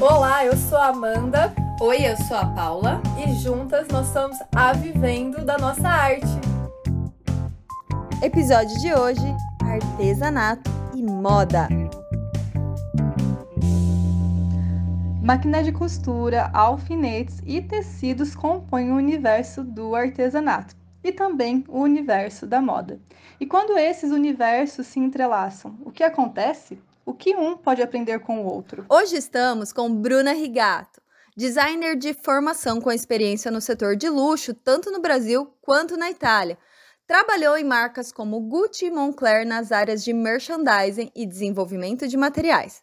Olá, eu sou a Amanda. Oi, eu sou a Paula. E juntas nós estamos a vivendo da nossa arte. Episódio de hoje: artesanato e moda. Máquina de costura, alfinetes e tecidos compõem o universo do artesanato e também o universo da moda. E quando esses universos se entrelaçam, o que acontece? O que um pode aprender com o outro? Hoje estamos com Bruna Rigato, designer de formação com experiência no setor de luxo, tanto no Brasil quanto na Itália. Trabalhou em marcas como Gucci e Moncler nas áreas de merchandising e desenvolvimento de materiais.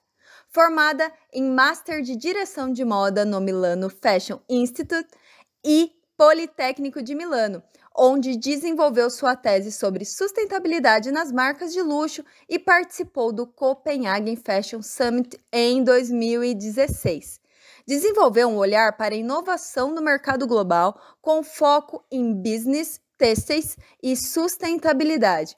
Formada em Master de Direção de Moda no Milano Fashion Institute e Politécnico de Milano, onde desenvolveu sua tese sobre sustentabilidade nas marcas de luxo e participou do Copenhagen Fashion Summit em 2016. Desenvolveu um olhar para a inovação no mercado global com foco em business, têxteis e sustentabilidade.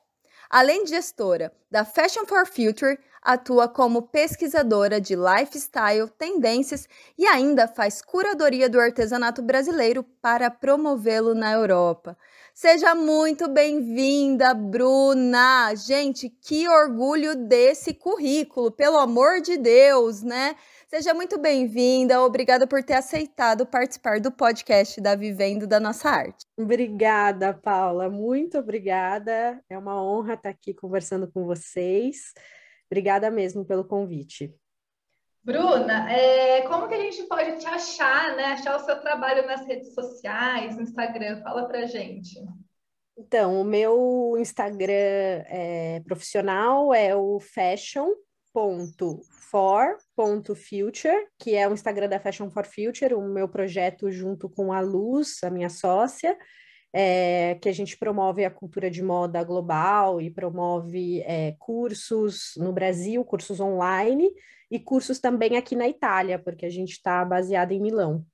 Além de gestora da Fashion for Future, atua como pesquisadora de lifestyle, tendências e ainda faz curadoria do artesanato brasileiro para promovê-lo na Europa. Seja muito bem-vinda, Bruna! Gente, que orgulho desse currículo, pelo amor de Deus, né? Seja muito bem-vinda, obrigada por ter aceitado participar do podcast da Vivendo da Nossa Arte. Obrigada, Paula, muito obrigada. É uma honra estar aqui conversando com vocês. Obrigada mesmo pelo convite. Bruna, é, como que a gente pode te achar, né? Achar o seu trabalho nas redes sociais, no Instagram? Fala pra gente. Então, o meu Instagram é, profissional é o fashion.for.future, que é o Instagram da Fashion for Future, o meu projeto junto com a Luz, a minha sócia é, que a gente promove a cultura de moda global e promove é, cursos no Brasil, cursos online e cursos também aqui na Itália, porque a gente está baseado em Milão.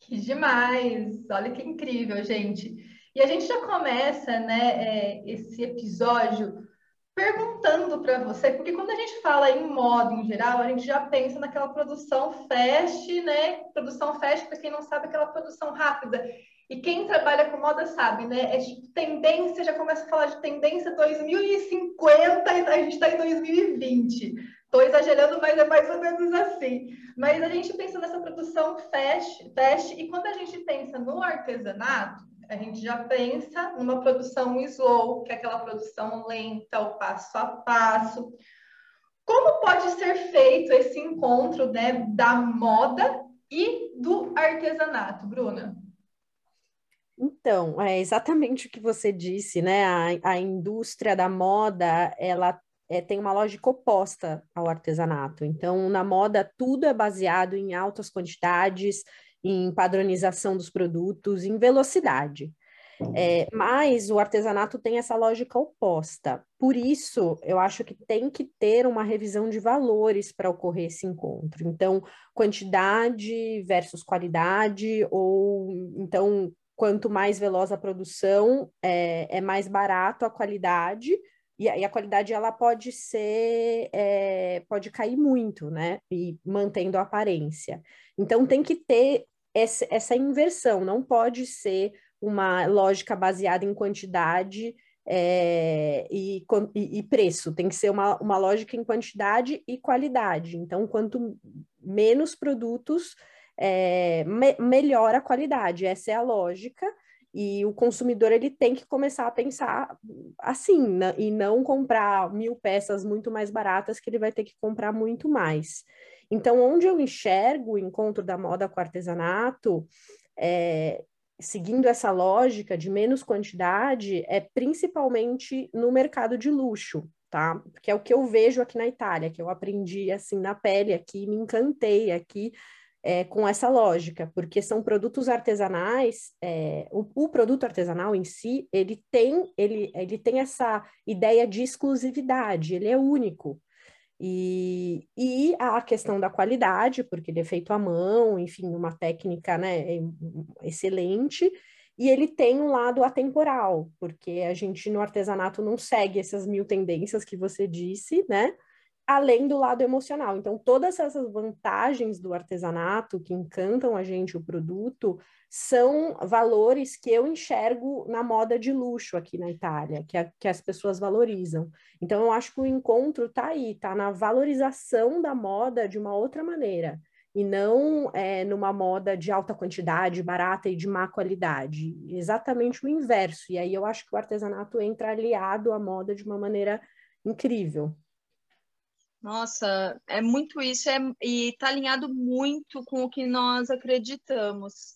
Que demais! Olha que incrível, gente. E a gente já começa, né, é, esse episódio perguntando para você, porque quando a gente fala em moda em geral, a gente já pensa naquela produção fast, né? Produção fast, para quem não sabe, aquela produção rápida. E quem trabalha com moda sabe, né? É tipo, tendência, já começa a falar de tendência 2050 e a gente está em 2020. Estou exagerando, mas é mais ou menos assim. Mas a gente pensa nessa produção fast, fast e quando a gente pensa no artesanato, a gente já pensa numa produção slow, que é aquela produção lenta, o passo a passo. Como pode ser feito esse encontro né, da moda e do artesanato, Bruna? Então, é exatamente o que você disse, né? A, a indústria da moda, ela é, tem uma lógica oposta ao artesanato. Então, na moda, tudo é baseado em altas quantidades, em padronização dos produtos, em velocidade. É, mas o artesanato tem essa lógica oposta. Por isso, eu acho que tem que ter uma revisão de valores para ocorrer esse encontro. Então, quantidade versus qualidade, ou então quanto mais veloz a produção, é, é mais barato a qualidade, e a, qualidade ela pode ser, é, pode cair muito, né? E mantendo a aparência. Então tem que ter essa, essa inversão, não pode ser uma lógica baseada em quantidade é, e, e, preço, tem que ser uma, uma lógica em quantidade e qualidade. Então, quanto menos produtos, é, me, melhora a qualidade. Essa é a lógica. E o consumidor ele tem que começar a pensar assim, e não comprar mil peças muito mais baratas, que ele vai ter que comprar muito mais. Então, onde eu enxergo o encontro da moda com artesanato, é, seguindo essa lógica de menos quantidade, é principalmente no mercado de luxo, tá? Que é o que eu vejo aqui na Itália, que eu aprendi assim na pele aqui, me encantei aqui é, com essa lógica, porque são produtos artesanais, é, o, o, produto artesanal em si, ele tem, ele, ele tem essa ideia de exclusividade, ele é único. E, e a questão da qualidade, porque ele é feito à mão, enfim, uma técnica né, excelente, e ele tem um lado atemporal, porque a gente no artesanato não segue essas mil tendências que você disse, né? Além do lado emocional. Então, todas essas vantagens do artesanato que encantam a gente o produto são valores que eu enxergo na moda de luxo aqui na Itália, que, a, que as pessoas valorizam. Então, eu acho que o encontro está aí, está na valorização da moda de uma outra maneira, e não é, numa moda de alta quantidade, barata e de má qualidade. Exatamente o inverso. E aí eu acho que o artesanato entra aliado à moda de uma maneira incrível. Nossa, é muito isso, é, e está alinhado muito com o que nós acreditamos.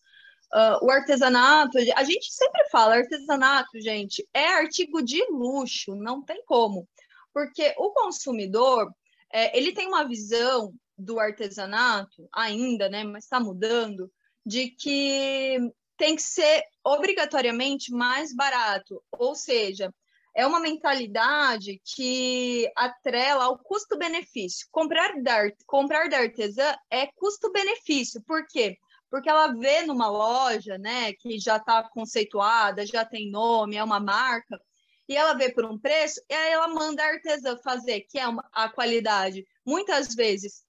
Uh, o artesanato, a gente sempre fala, artesanato, gente, é artigo de luxo, não tem como. Porque o consumidor, é, ele tem uma visão do artesanato, ainda, né, mas está mudando, de que tem que ser obrigatoriamente mais barato. Ou seja, é uma mentalidade que atrela ao custo-benefício. Comprar da, comprar da artesã é custo-benefício. Por quê? Porque ela vê numa loja, né, que já está conceituada, já tem nome, é uma marca, e ela vê por um preço, e aí ela manda a artesã fazer, que é uma, a qualidade. Muitas vezes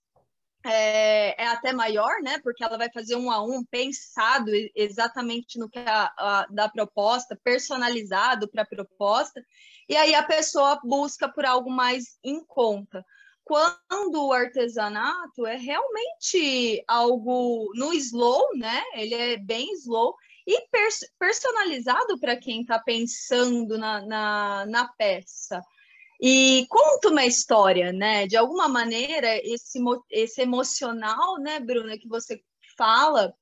é, é, até maior, né? Porque ela vai fazer um a um pensado exatamente no que a, a da proposta, personalizado para a proposta, e aí a pessoa busca por algo mais em conta. Quando o artesanato é realmente algo no slow, né? Ele é bem slow e pers personalizado para quem está pensando na, na, na peça e conta uma história, né? De alguma maneira, esse, esse emocional, né, Bruna, que você fala,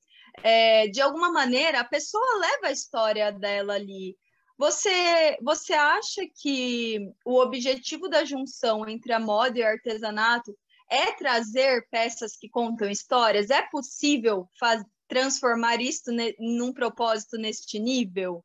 é, de alguma maneira, a pessoa leva a história dela ali. Você, você acha que o objetivo da junção entre a moda e o artesanato é trazer peças que contam histórias? É possível faz, transformar isso num propósito neste nível?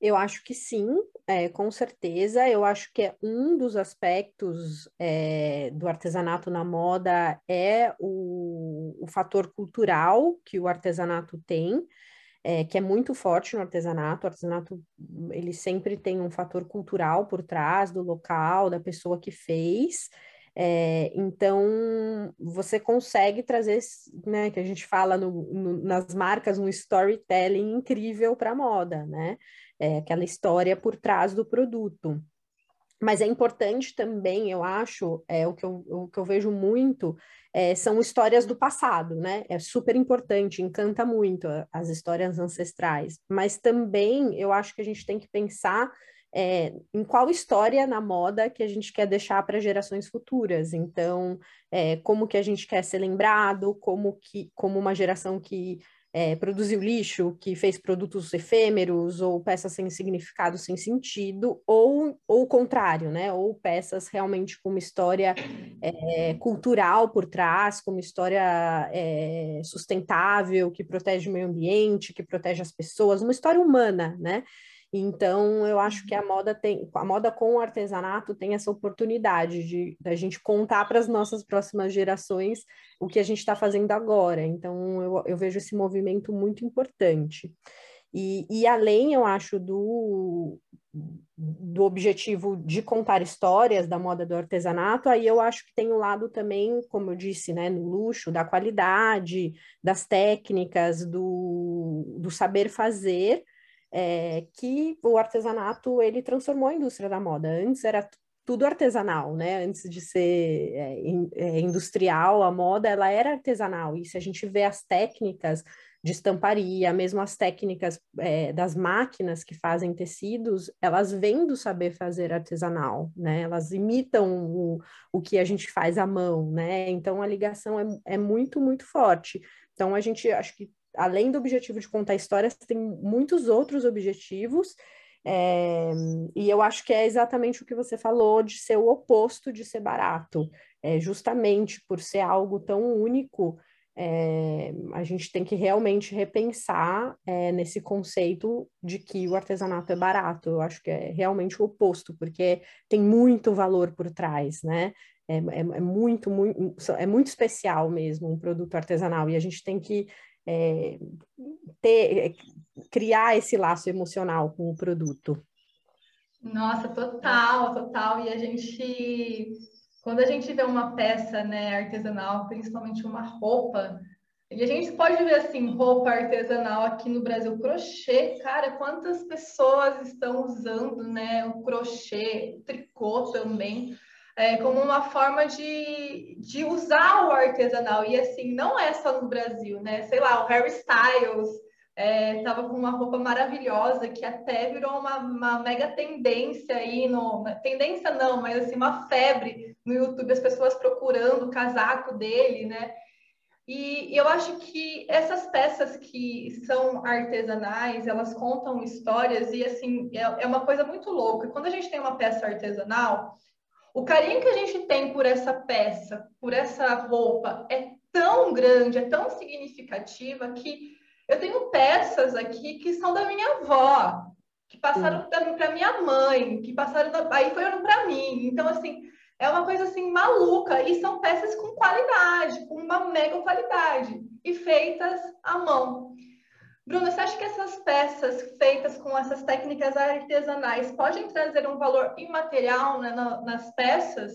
Eu acho que sim, é, com certeza. Eu acho que é um dos aspectos é, do artesanato na moda é o, o, fator cultural que o artesanato tem, é, que é muito forte no artesanato. O artesanato ele sempre tem um fator cultural por trás do local, da pessoa que fez. É, então, você consegue trazer, né, que a gente fala no, no, nas marcas, um storytelling incrível para a moda, né? É, aquela história por trás do produto. Mas é importante também, eu acho, é, o, que eu, o que eu vejo muito é, são histórias do passado, né? É super importante, encanta muito as histórias ancestrais. Mas também eu acho que a gente tem que pensar é, em qual história na moda que a gente quer deixar para gerações futuras. Então, é, como que a gente quer ser lembrado, como que como uma geração que é, produziu lixo, que fez produtos efêmeros ou peças sem significado, sem sentido, ou, ou o contrário, né? Ou peças realmente com uma história é, cultural por trás, com uma história é, sustentável, que protege o meio ambiente, que protege as pessoas, uma história humana, né? Então, eu acho que a moda tem, a moda com o artesanato tem essa oportunidade de da gente contar para as nossas próximas gerações o que a gente está fazendo agora. Então, eu, eu vejo esse movimento muito importante. E, e além, eu acho, do, do objetivo de contar histórias da moda do artesanato, aí eu acho que tem o um lado também, como eu disse, né, no luxo, da qualidade, das técnicas, do, do saber fazer, é, que o artesanato ele transformou a indústria da moda. Antes era tudo artesanal, né? Antes de ser é, é, industrial, a moda ela era artesanal. E se a gente vê as técnicas de estamparia, mesmo as técnicas é, das máquinas que fazem tecidos, elas vêm do saber fazer artesanal, né? Elas imitam o, o que a gente faz à mão, né? Então a ligação é, é muito, muito forte. Então a gente acho que além do objetivo de contar histórias, tem muitos outros objetivos. É, e eu acho que é exatamente o que você falou de ser o oposto de ser barato. É, justamente por ser algo tão único, é, a gente tem que realmente repensar é, nesse conceito de que o artesanato é barato. Eu acho que é realmente o oposto, porque tem muito valor por trás, né? É, é, é muito, muito, é muito especial mesmo um produto artesanal, e a gente tem que é, ter, criar esse laço emocional com o produto. Nossa, total, total. E a gente quando a gente vê uma peça né, artesanal, principalmente uma roupa, e a gente pode ver assim, roupa artesanal aqui no Brasil, crochê, cara, quantas pessoas estão usando né, o crochê, o tricô também, é, como uma forma de, de usar o artesanal. E assim, não é só no Brasil, né? Sei lá, o Harry Styles estava é, com uma roupa maravilhosa que até virou uma, uma mega tendência aí no tendência não, mas assim uma febre no YouTube as pessoas procurando o casaco dele, né? E, eu acho que essas peças que são artesanais, elas contam histórias e assim é, é uma coisa muito louca. Quando a gente tem uma peça artesanal, o carinho que a gente tem por essa peça, por essa roupa é tão grande, é tão significativa que eu tenho peças aqui que são da minha avó, que passaram para minha mãe, que passaram da... aí foram para mim. Então, assim, é uma coisa assim maluca e são peças com qualidade, com uma mega qualidade e feitas à mão. Bruna, você acha que essas peças feitas com essas técnicas artesanais podem trazer um valor imaterial né, nas peças?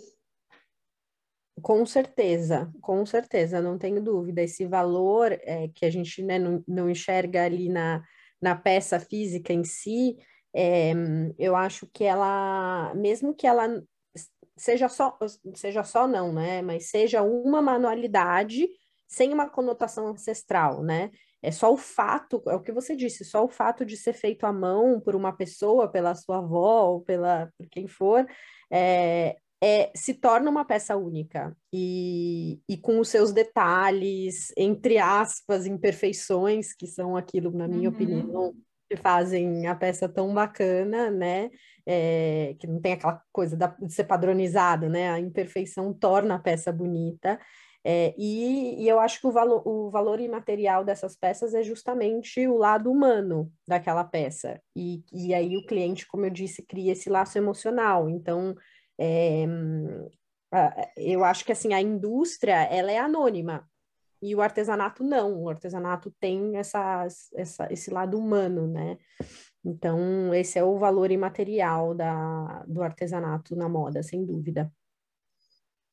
Com certeza, com certeza, não tenho dúvida. Esse valor é, que a gente né, não, não enxerga ali na, na peça física em si, é, eu acho que ela, mesmo que ela seja só, seja só não, né? Mas seja uma manualidade sem uma conotação ancestral, né? É só o fato, é o que você disse, só o fato de ser feito à mão por uma pessoa, pela sua avó ou pela, por quem for, é, é, se torna uma peça única e, e com os seus detalhes, entre aspas, imperfeições, que são aquilo, na minha uhum. opinião, que fazem a peça tão bacana, né? É, que não tem aquela coisa da, de ser padronizada, né? A imperfeição torna a peça bonita. É, e, e, eu acho que o valor, o valor imaterial dessas peças é justamente o lado humano daquela peça. E, e aí o cliente, como eu disse, cria esse laço emocional. Então, é, eu acho que assim a indústria ela é anônima e o artesanato não. O artesanato tem essa, esse lado humano, né? Então, esse é o valor imaterial da, do artesanato na moda, sem dúvida.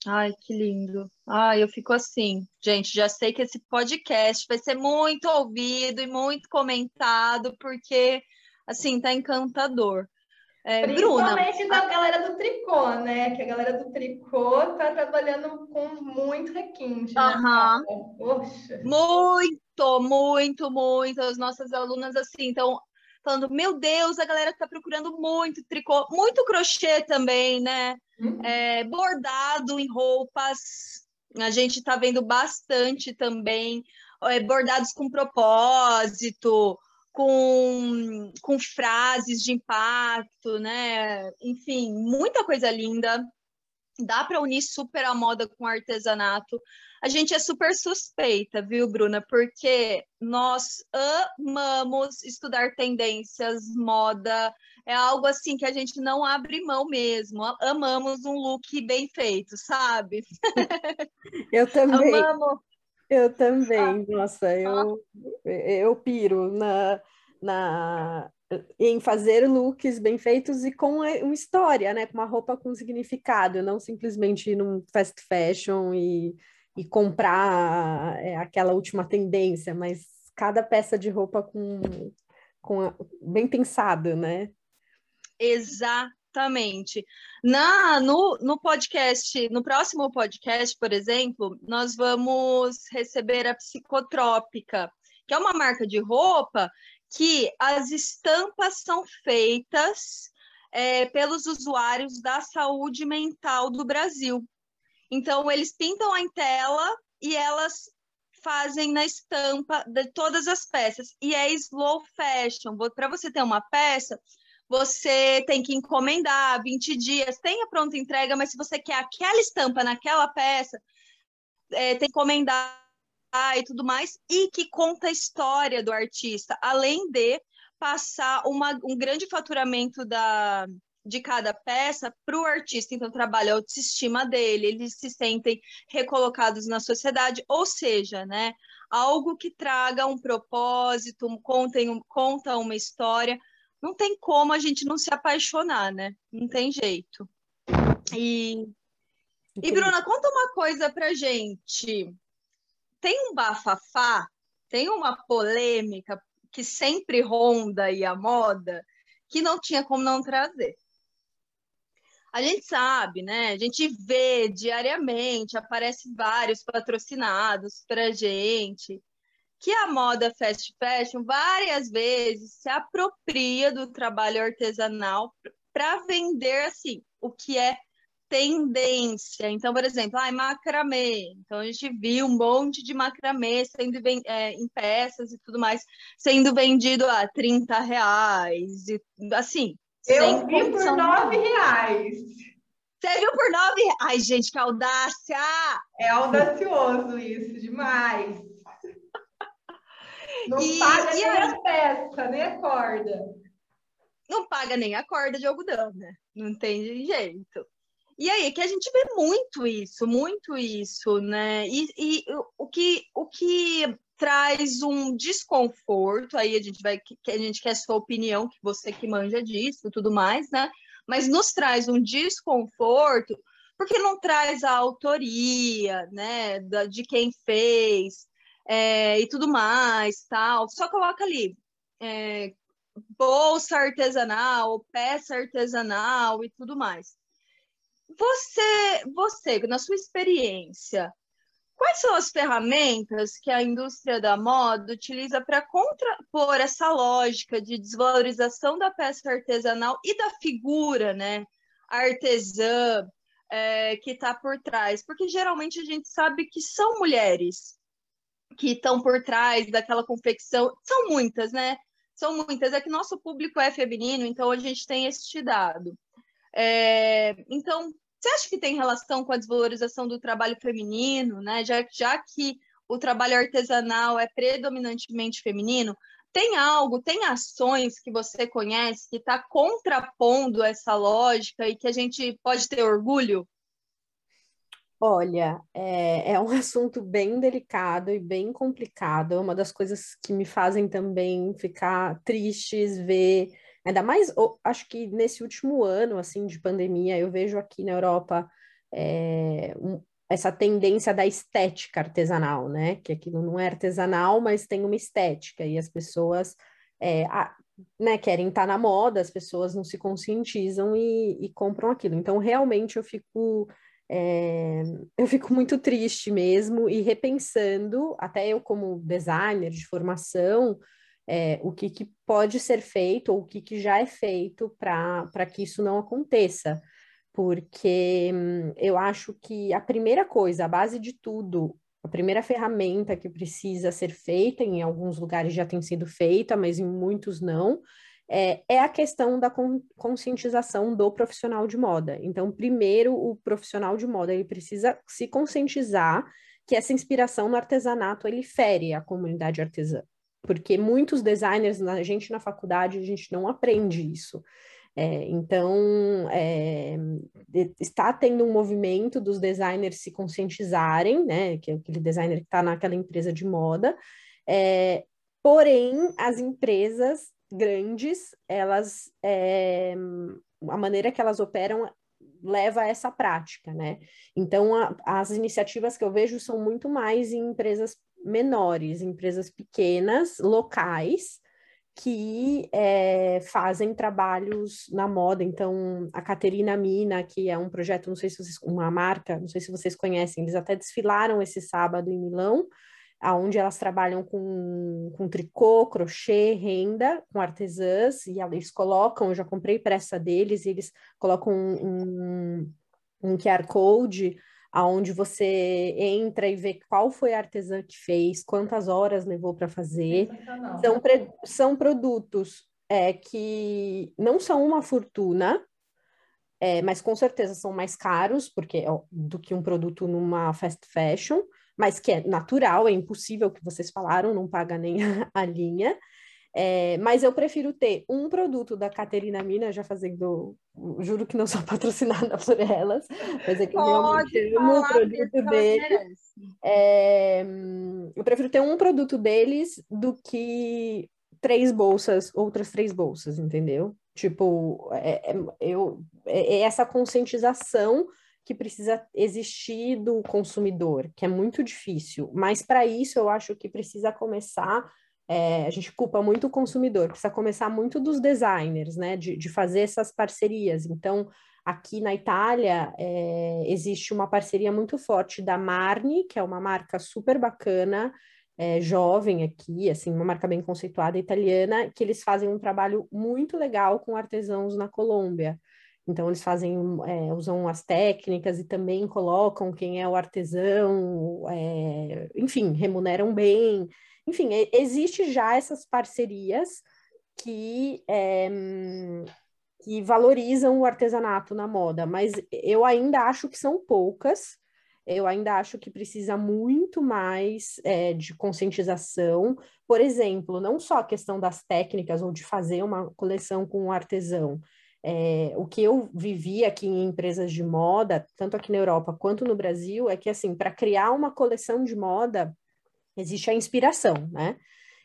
Ai, que lindo. Ai, eu fico assim, gente, já sei que esse podcast vai ser muito ouvido e muito comentado, porque, assim, tá encantador. É, Principalmente Bruna, da a... galera do tricô, né? Que a galera do tricô tá trabalhando com muito requinte, né? Poxa. Muito, muito, muito. As nossas alunas, assim, estão falando, meu Deus, a galera tá procurando muito tricô, muito crochê também, né? Uhum. É, bordado em roupas, a gente tá vendo bastante também, é, bordados com propósito, com, com frases de impacto, né? Enfim, muita coisa linda. Dá para unir super a moda com o artesanato. A gente é super suspeita, viu, Bruna? Porque nós amamos estudar tendências, moda, é algo assim que a gente não abre mão mesmo. Amamos um look bem feito, sabe? Eu também. Amamos. Eu também, nossa, eu, eu piro na, na, em fazer looks bem feitos e com uma história, né? Com uma roupa com significado, não simplesmente ir num fast fashion e, e comprar é, aquela última tendência, mas cada peça de roupa com, com a, bem pensada, né? Exatamente. Na, no, no podcast, no próximo podcast, por exemplo, nós vamos receber a Psicotrópica, que é uma marca de roupa que as estampas são feitas é, pelos usuários da saúde mental do Brasil. Então, eles pintam em tela e elas fazem na estampa de todas as peças. E é slow fashion. Para você ter uma peça, você tem que encomendar 20 dias, tem a pronta entrega, mas se você quer aquela estampa naquela peça, é, tem que encomendar e tudo mais, e que conta a história do artista, além de passar uma, um grande faturamento da, de cada peça para o artista, então trabalha a autoestima dele, eles se sentem recolocados na sociedade, ou seja, né, algo que traga um propósito, conta, conta uma história não tem como a gente não se apaixonar, né? Não tem jeito. E E Bruna, conta uma coisa pra gente. Tem um bafafá, tem uma polêmica que sempre ronda aí a moda, que não tinha como não trazer. A gente sabe, né? A gente vê diariamente, aparece vários patrocinados para gente, que a moda fast fashion várias vezes se apropria do trabalho artesanal para vender assim o que é tendência. Então, por exemplo, ah, macramê. Então, a gente viu um monte de macramê sendo é, em peças e tudo mais, sendo vendido a 30 reais. E, assim, eu vi por nove reais. Você viu por nove reais? Ai, gente, que audácia! É audacioso isso, demais. Não e, paga e nem a peça, nem a corda. Não paga nem a corda de algodão, né? Não tem jeito. E aí, que a gente vê muito isso, muito isso, né? E, e o, que, o que traz um desconforto, aí a gente vai, que a gente quer sua opinião, que você que manja disso tudo mais, né? Mas nos traz um desconforto, porque não traz a autoria, né, da, de quem fez é, e tudo mais, tal. Só coloca ali é, bolsa artesanal, peça artesanal e tudo mais. Você, você, na sua experiência, Quais são as ferramentas que a indústria da moda utiliza para contrapor essa lógica de desvalorização da peça artesanal e da figura, né, artesã é, que está por trás? Porque geralmente a gente sabe que são mulheres que estão por trás daquela confecção. São muitas, né? São muitas. É que nosso público é feminino, então a gente tem este dado. É, então, você acha que tem relação com a desvalorização do trabalho feminino, né? Já, já que o trabalho artesanal é predominantemente feminino, tem algo, tem ações que você conhece que está contrapondo essa lógica e que a gente pode ter orgulho? Olha, é, é, um assunto bem delicado e bem complicado. É uma das coisas que me fazem também ficar tristes ver Ainda mais, acho que nesse último ano, assim, de pandemia, eu vejo aqui na Europa é, um, essa tendência da estética artesanal, né? Que aquilo não é artesanal, mas tem uma estética, e as pessoas é, a, né, querem estar na moda, as pessoas não se conscientizam e, e compram aquilo. Então, realmente, eu fico... É, eu fico muito triste mesmo e repensando, até eu como designer de formação, é, o que, que, pode ser feito ou o que, que já é feito para que isso não aconteça. Porque hum, eu acho que a primeira coisa, a base de tudo, a primeira ferramenta que precisa ser feita, em alguns lugares já tem sido feita, mas em muitos não, é, é a questão da conscientização do profissional de moda. Então, primeiro, o profissional de moda ele precisa se conscientizar que essa inspiração no artesanato ele fere a comunidade artesã porque muitos designers, a gente na faculdade, a gente não aprende isso. É, então, é, está tendo um movimento dos designers se conscientizarem, né, que é aquele designer que está naquela empresa de moda, é, porém, as empresas grandes, elas, é, a maneira que elas operam leva a essa prática, né? Então, a, as iniciativas que eu vejo são muito mais em empresas menores, empresas pequenas, locais, que é, fazem trabalhos na moda. Então, a Caterina Mina, que é um projeto, não sei se vocês, uma marca, não sei se vocês conhecem, eles até desfilaram esse sábado em Milão, aonde elas trabalham com, com tricô, crochê, renda, com artesãs, e eles colocam, eu já comprei peça deles, e eles colocam um, um, um QR Code aonde você entra e vê qual foi a artesã que fez, quantas horas levou para fazer. São, são produtos é, que não são uma fortuna, é, mas com certeza são mais caros porque do que um produto numa fast fashion, mas que é natural, é impossível que vocês falaram, não paga nem a, a linha. É, mas eu prefiro ter um produto da Caterina Mina, já fazendo, juro que não sou patrocinada por elas, mas é que eu realmente amo o produto deles. É, eu prefiro ter um produto deles do que três bolsas, outras três bolsas, entendeu? Tipo, é, é eu, é, é essa conscientização que precisa existir do consumidor, que é muito difícil. Mas para isso eu acho que precisa começar. É, a gente culpa muito o consumidor, precisa começar muito dos designers, né? De, de fazer essas parcerias. Então, aqui na Itália, é, existe uma parceria muito forte da Marni, que é uma marca super bacana, é, jovem aqui, assim, uma marca bem conceituada italiana, que eles fazem um trabalho muito legal com artesãos na Colômbia. Então, eles fazem, é, usam as técnicas e também colocam quem é o artesão, é, enfim, remuneram bem. Enfim, existe já essas parcerias que, é, que valorizam o artesanato na moda, mas eu ainda acho que são poucas. Eu ainda acho que precisa muito mais é, de conscientização. Por exemplo, não só a questão das técnicas ou de fazer uma coleção com um artesão, é, o que eu vivi aqui em empresas de moda, tanto aqui na Europa quanto no Brasil, é que, assim, para criar uma coleção de moda, existe a inspiração, né?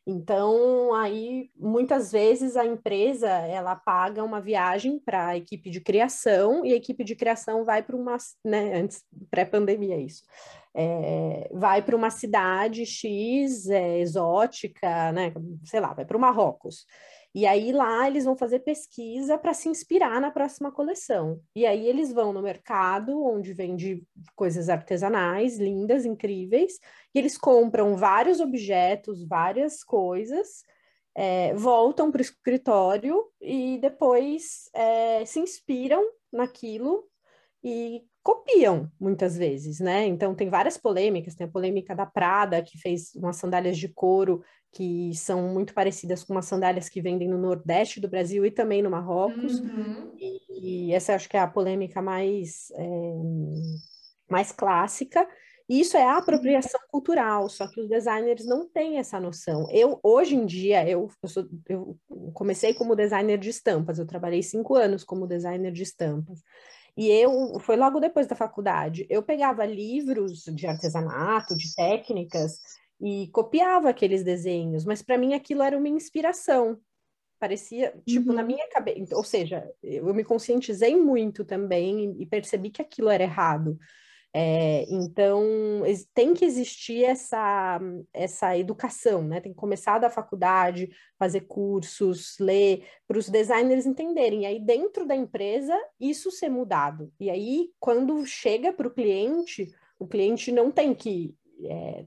Então, aí, muitas vezes a empresa, ela paga uma viagem para a equipe de criação e a equipe de criação vai para uma, né, antes, pré-pandemia isso, é, vai para uma cidade X, é, exótica, né, sei lá, vai para o Marrocos. E aí lá eles vão fazer pesquisa para se inspirar na próxima coleção. E aí eles vão no mercado, onde vende coisas artesanais, lindas, incríveis, e eles compram vários objetos, várias coisas, é, voltam para o escritório e depois é, se inspiram naquilo e copiam muitas vezes, né? Então tem várias polêmicas, tem a polêmica da Prada, que fez umas sandálias de couro que são muito parecidas com umas sandálias que vendem no Nordeste do Brasil e também no Marrocos. Uhum. E, e, essa acho que é a polêmica mais, é, mais clássica. E isso é a apropriação cultural, só que os designers não têm essa noção. Eu, hoje em dia, eu, eu, sou, eu comecei como designer de estampas, eu trabalhei cinco anos como designer de estampas. E eu, foi logo depois da faculdade, eu pegava livros de artesanato, de técnicas, e copiava aqueles desenhos, mas para mim aquilo era uma inspiração. Parecia, tipo, uhum. na minha cabeça. Ou seja, eu me conscientizei muito também e percebi que aquilo era errado. É, então, tem que existir essa, essa educação, né? Tem que começar da faculdade, fazer cursos, ler, para os designers entenderem. E aí, dentro da empresa, isso ser mudado. E aí, quando chega para o cliente, o cliente não tem que é,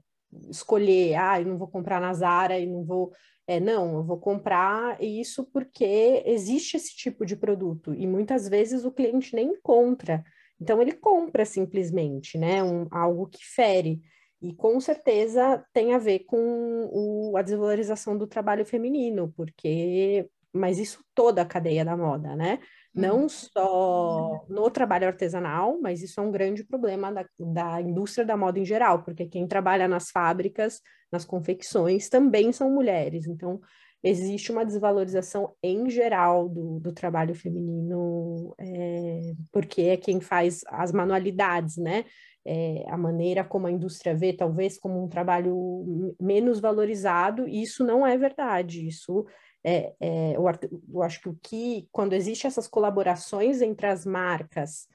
escolher, ah, eu não vou comprar na Zara e não vou. É, não, eu vou comprar isso porque existe esse tipo de produto. E muitas vezes o cliente nem encontra. Então ele compra simplesmente, né? Um, algo que fere. E com certeza tem a ver com o, a desvalorização do trabalho feminino, porque. Mas isso toda a cadeia da moda, né? Não uhum. só no trabalho artesanal, mas isso é um grande problema da, da indústria da moda em geral, porque quem trabalha nas fábricas, nas confecções, também são mulheres. Então, existe uma desvalorização em geral do, do trabalho feminino, é, porque é quem faz as manualidades, né? É, a maneira como a indústria vê, talvez como um trabalho menos valorizado, e isso não é verdade, isso é, é, eu, eu acho que o que, quando existe essas colaborações entre as marcas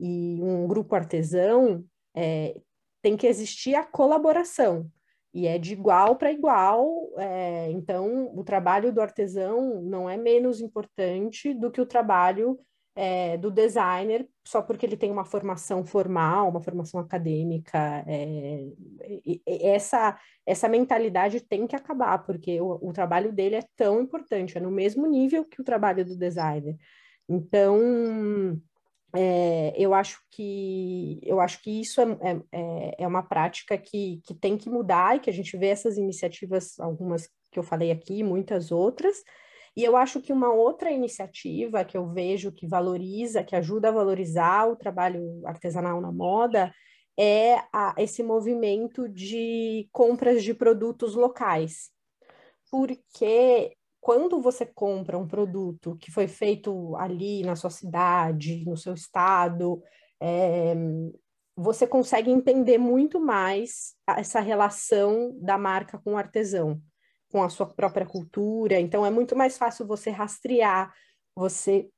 e um grupo artesão, é, tem que existir a colaboração, e é de igual para igual, é, então o trabalho do artesão não é menos importante do que o trabalho é, do designer, só porque ele tem uma formação formal, uma formação acadêmica. É, essa, essa mentalidade tem que acabar, porque o, o trabalho dele é tão importante, é no mesmo nível que o trabalho do designer. Então, é, eu acho que eu acho que isso é, é, é, é uma prática que, que tem que mudar e que a gente vê essas iniciativas, algumas que eu falei aqui, muitas outras. E eu acho que uma outra iniciativa que eu vejo que valoriza, que ajuda a valorizar o trabalho artesanal na moda, é a, esse movimento de compras de produtos locais. Porque quando você compra um produto que foi feito ali na sua cidade, no seu estado, é, você consegue entender muito mais essa relação da marca com o artesão, com a sua própria cultura. Então, é muito mais fácil você rastrear, você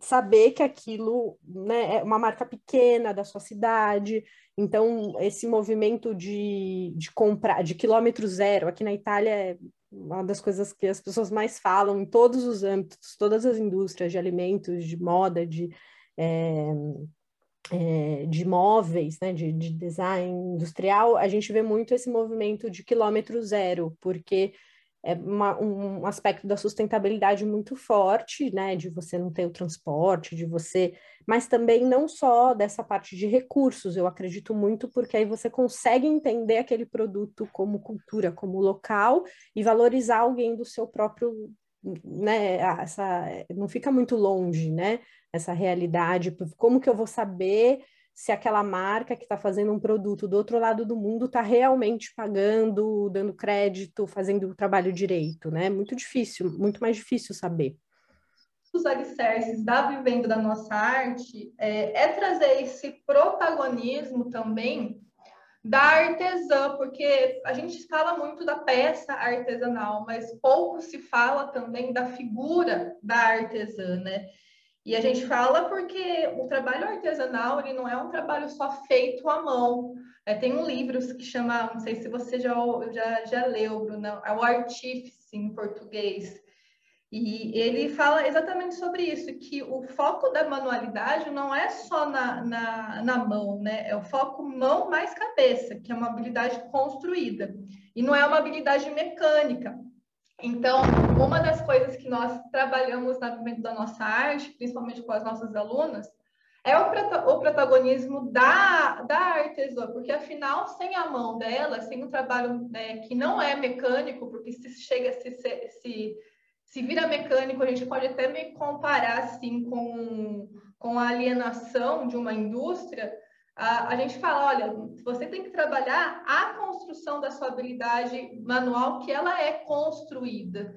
saber que aquilo né, é uma marca pequena da sua cidade. Então, esse movimento de, de comprar, de quilômetro zero, aqui na Itália é uma das coisas que as pessoas mais falam em todos os âmbitos, todas as indústrias de alimentos, de moda, de, é, é, de móveis, né, de, de design industrial, a gente vê muito esse movimento de quilômetro zero, porque é uma, um aspecto da sustentabilidade muito forte, né? De você não ter o transporte, de você. Mas também não só dessa parte de recursos, eu acredito muito, porque aí você consegue entender aquele produto como cultura, como local, e valorizar alguém do seu próprio. Né, essa, não fica muito longe, né? Essa realidade. Como que eu vou saber se aquela marca que está fazendo um produto do outro lado do mundo está realmente pagando, dando crédito, fazendo o trabalho direito, né? Muito difícil, muito mais difícil saber. Os alicerces da vivenda da nossa arte é, é trazer esse protagonismo também da artesã, porque a gente fala muito da peça artesanal, mas pouco se fala também da figura da artesã, né? E a gente fala porque o trabalho artesanal ele não é um trabalho só feito à mão. É, tem um livro que chama, não sei se você já, já, já leu, Bruno, é o Artífice em português. E ele fala exatamente sobre isso, que o foco da manualidade não é só na, na, na mão, né? É o foco mão mais cabeça, que é uma habilidade construída. E não é uma habilidade mecânica. Então, uma das coisas que nós trabalhamos na momento da nossa arte, principalmente com as nossas alunas, é o, protagonismo da, da artesã, porque afinal, sem a mão dela, sem o trabalho né, que não é mecânico, porque se chega, se, se, se vira mecânico, a gente pode até me comparar assim com, com a alienação de uma indústria, a, gente fala, olha, você tem que trabalhar a construção da sua habilidade manual, que ela é construída.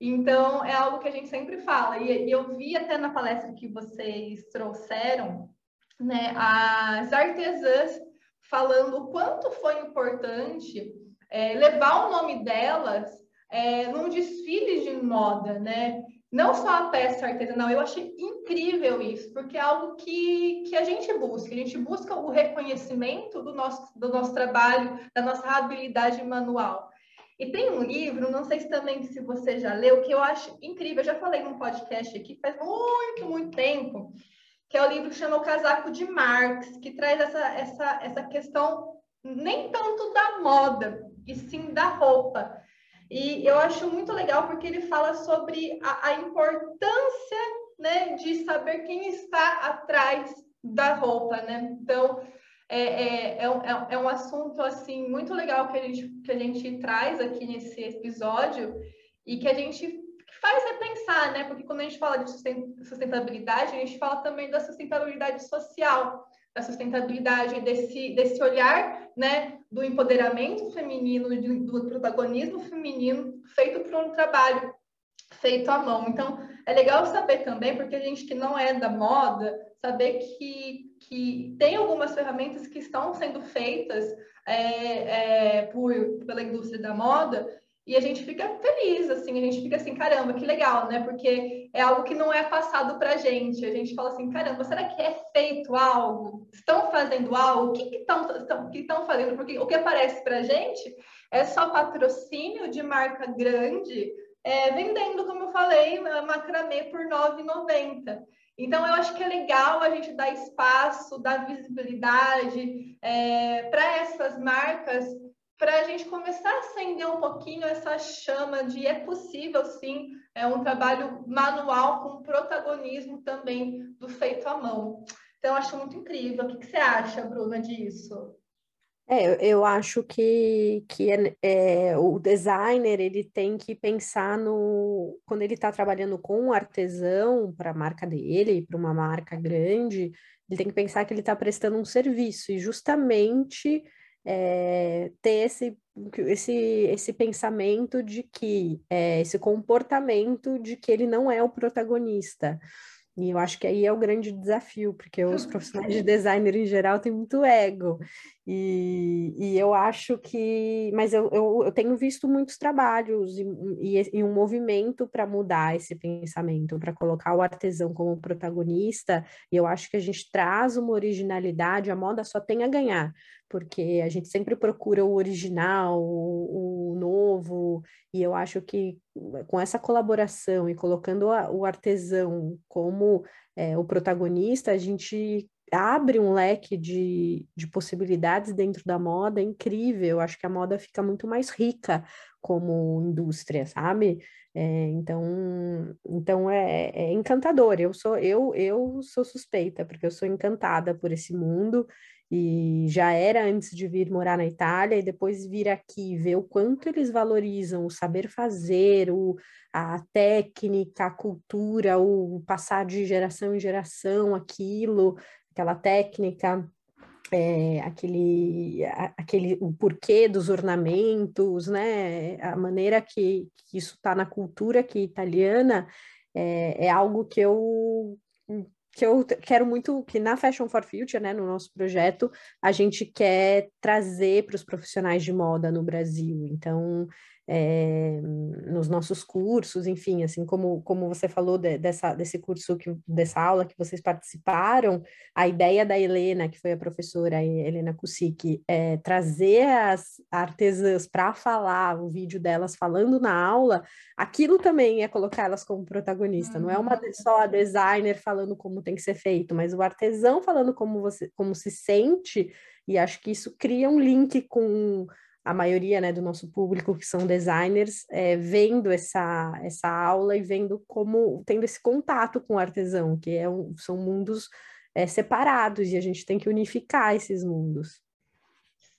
Então, é algo que a gente sempre fala. E eu vi até na palestra que vocês trouxeram, né, as artesãs falando o quanto foi importante é, levar o nome delas é, num desfile de moda, né? Não só a peça artesanal, eu achei incrível isso, porque é algo que, que a gente busca, a gente busca o reconhecimento do nosso, do nosso trabalho, da nossa habilidade manual. E tem um livro, não sei se também se você já leu, que eu acho incrível, eu já falei num podcast aqui faz muito, muito tempo, que é o livro que chama O Casaco de Marx, que traz essa, essa, essa questão nem tanto da moda, e sim da roupa. E eu acho muito legal porque ele fala sobre a, a importância né, de saber quem está atrás da roupa, né? Então, é, é, é, é, um assunto, assim, muito legal que a, gente, que a gente traz aqui nesse episódio e que a gente faz repensar, né? Porque quando a gente fala de sustentabilidade, a gente fala também da sustentabilidade social da sustentabilidade, desse, desse olhar né, do empoderamento feminino, do protagonismo feminino feito por um trabalho feito à mão. Então, é legal saber também, porque a gente que não é da moda, saber que, que tem algumas ferramentas que estão sendo feitas é, é, por, pela indústria da moda e a gente fica feliz, assim, a gente fica assim, caramba, que legal, né? Porque é algo que não é passado para a gente. A gente fala assim, caramba, será que é feito algo? Estão fazendo algo? O que estão que que fazendo? Porque o que aparece para a gente é só patrocínio de marca grande, é, vendendo, como eu falei, macramê por R$ 9,90. Então, eu acho que é legal a gente dar espaço, dar visibilidade é, para essas marcas para a gente começar a acender um pouquinho essa chama de é possível sim, é um trabalho manual com protagonismo também do feito à mão. Então, acho muito incrível. O que, que você acha, Bruna, disso? É, eu acho que, que é, é, o designer ele tem que pensar no quando ele está trabalhando com um artesão para a marca dele, para uma marca grande, ele tem que pensar que ele está prestando um serviço e justamente é, ter esse, esse, esse pensamento de que, é, esse comportamento de que ele não é o protagonista. E eu acho que aí é o grande desafio, porque os profissionais de designer em geral têm muito ego. E, e eu acho que, mas eu, eu, eu tenho visto muitos trabalhos e, e, e um movimento para mudar esse pensamento, para colocar o artesão como protagonista, e eu acho que a gente traz uma originalidade, a moda só tem a ganhar, porque a gente sempre procura o original, o, o novo, e eu acho que com essa colaboração e colocando a, o artesão como é, o protagonista, a gente abre um leque de, de possibilidades dentro da moda incrível. Eu acho que a moda fica muito mais rica como indústria, sabe? É, então, então é, é, encantador. Eu sou eu eu sou suspeita porque eu sou encantada por esse mundo e já era antes de vir morar na Itália e depois vir aqui ver o quanto eles valorizam o saber fazer, o, a técnica, a cultura, o passar de geração em geração aquilo aquela técnica, é, aquele, aquele, o porquê dos ornamentos, né? A maneira que, que isso está na cultura aqui italiana é, é algo que eu que eu quero muito que na Fashion for Future, né, no nosso projeto, a gente quer trazer para os profissionais de moda no Brasil. Então, é, nos nossos cursos, enfim, assim como, como você falou de, dessa, desse curso, que, dessa aula que vocês participaram, a ideia da Helena, que foi a professora Helena Kusic, é trazer as artesãs para falar, o vídeo delas falando na aula, aquilo também é colocar elas como protagonista, não é uma uhum. só a designer falando como tem que ser feito, mas o artesão falando como você como se sente, e acho que isso cria um link com a maioria né, do nosso público que são designers é, vendo essa, essa aula e vendo como tendo esse contato com o artesão, que é um, são mundos é, separados e a gente tem que unificar esses mundos.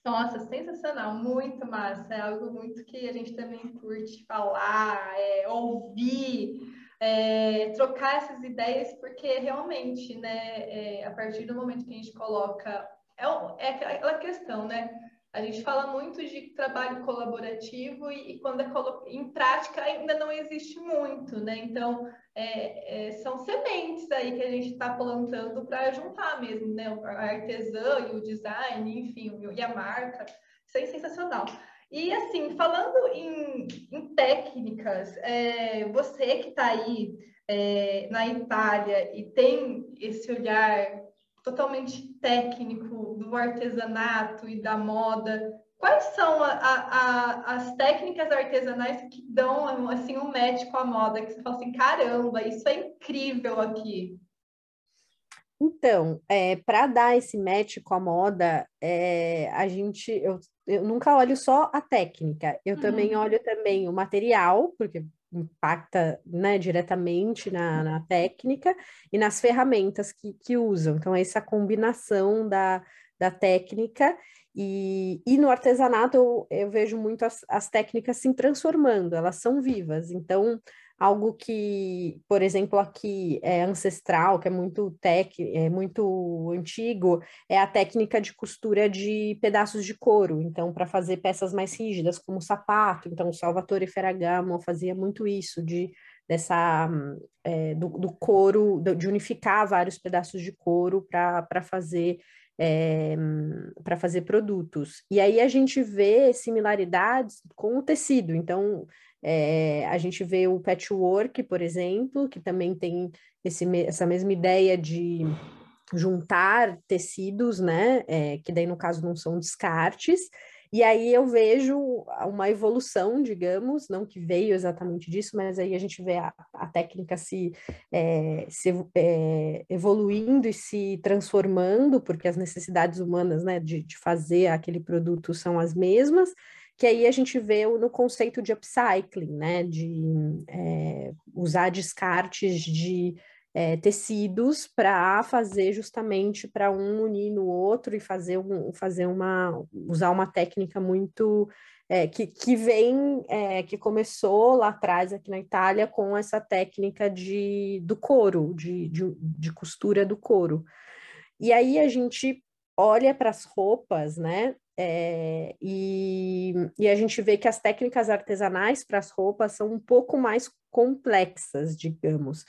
Nossa, sensacional, muito massa. É algo muito que a gente também curte falar, é, ouvir, é, trocar essas ideias, porque realmente, né, é, a partir do momento que a gente coloca. É, é aquela questão, né? A gente fala muito de trabalho colaborativo e, e quando é em prática ainda não existe muito, né? Então, é, é, são sementes aí que a gente está plantando para juntar mesmo, né? A artesã e o design, enfim, e a marca. Isso é sensacional. E assim, falando em, em técnicas, é, você que está aí é, na Itália e tem esse olhar totalmente técnico do artesanato e da moda. Quais são a, a, as técnicas artesanais que dão assim um match com a moda? Que você fala assim, caramba, isso é incrível aqui. Então, é, para dar esse match com a moda, é, a gente, eu, eu nunca olho só a técnica, eu uhum. também olho também o material, porque impacta né, diretamente na, na, técnica e nas ferramentas que, que usam. Então, essa combinação da, da técnica e, e no artesanato eu, eu vejo muito as, as técnicas se transformando, elas são vivas. Então, algo que, por exemplo, aqui é ancestral, que é muito tec, é muito antigo, é a técnica de costura de pedaços de couro. Então, para fazer peças mais rígidas, como sapato. Então, Salvatore Ferragamo fazia muito isso de dessa é, do, do, couro, de unificar vários pedaços de couro para fazer é, para fazer produtos. E aí a gente vê similaridades com o tecido. Então, é, a gente vê o patchwork, por exemplo, que também tem esse, essa mesma ideia de juntar tecidos, né? É, que daí, no caso, não são descartes. E aí eu vejo uma evolução, digamos, não que veio exatamente disso, mas aí a gente vê a, a técnica se, é, se é, evoluindo e se transformando, porque as necessidades humanas né, de, de fazer aquele produto são as mesmas que aí a gente vê no conceito de upcycling, né, de é, usar descartes de é, tecidos para fazer justamente para um unir no outro e fazer, um, fazer uma usar uma técnica muito é, que, que vem é, que começou lá atrás aqui na Itália com essa técnica de do couro de, de, de costura do couro e aí a gente olha para as roupas, né? É, e, e, a gente vê que as técnicas artesanais para as roupas são um pouco mais complexas, digamos,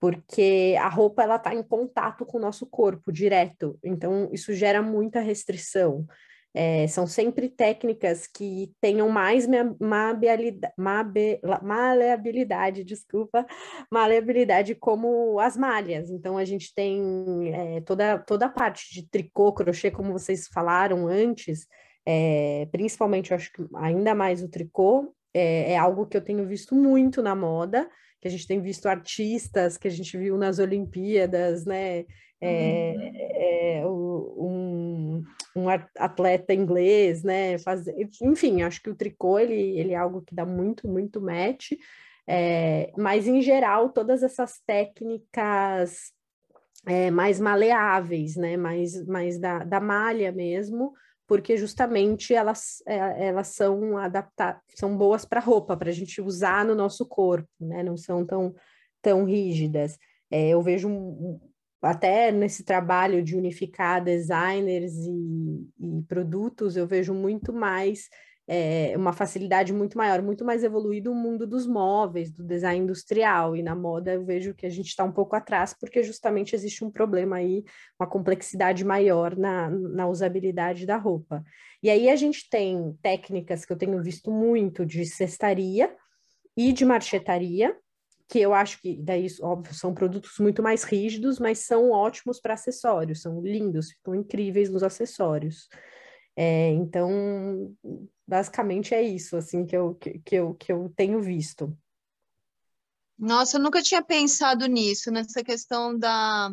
porque a roupa ela está em contato com o nosso corpo direto, então isso gera muita restrição. É, são sempre técnicas que tenham mais maleabilidade, desculpa, maleabilidade como as malhas. Então, a gente tem é, toda, toda a parte de tricô, crochê, como vocês falaram antes, é, principalmente, eu acho que ainda mais o tricô, é, é algo que eu tenho visto muito na moda, que a gente tem visto artistas que a gente viu nas Olimpíadas, né? É, uhum. é, um, um, atleta inglês, né? Fazer, enfim, acho que o tricô ele, ele é algo que dá muito, muito match. É, mas em geral, todas essas técnicas é, mais maleáveis, né? Mais, mais da, da malha mesmo, porque justamente elas, é, elas são adaptadas, são boas para roupa, para a gente usar no nosso corpo, né? Não são tão, tão rígidas. É, eu vejo até nesse trabalho de unificar designers e, e produtos, eu vejo muito mais é, uma facilidade muito maior, muito mais evoluído o mundo dos móveis, do design industrial, e na moda eu vejo que a gente está um pouco atrás, porque justamente existe um problema aí, uma complexidade maior na, na usabilidade da roupa. E aí a gente tem técnicas que eu tenho visto muito de cestaria e de marchetaria, que eu acho que daí, óbvio, são produtos muito mais rígidos, mas são ótimos para acessórios, são lindos, ficam incríveis nos acessórios. É, então, basicamente é isso, assim, que eu, que, que, eu, que eu tenho visto. Nossa, eu nunca tinha pensado nisso, nessa questão da,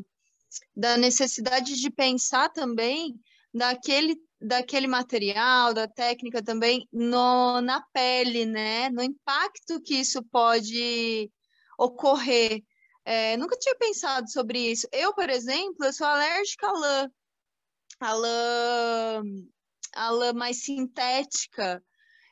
da necessidade de pensar também daquele, daquele material, da técnica também no, na pele, né? No impacto que isso pode ocorrer. É, nunca tinha pensado sobre isso. Eu, por exemplo, eu sou alérgica à lã, a lã, a lã mais sintética.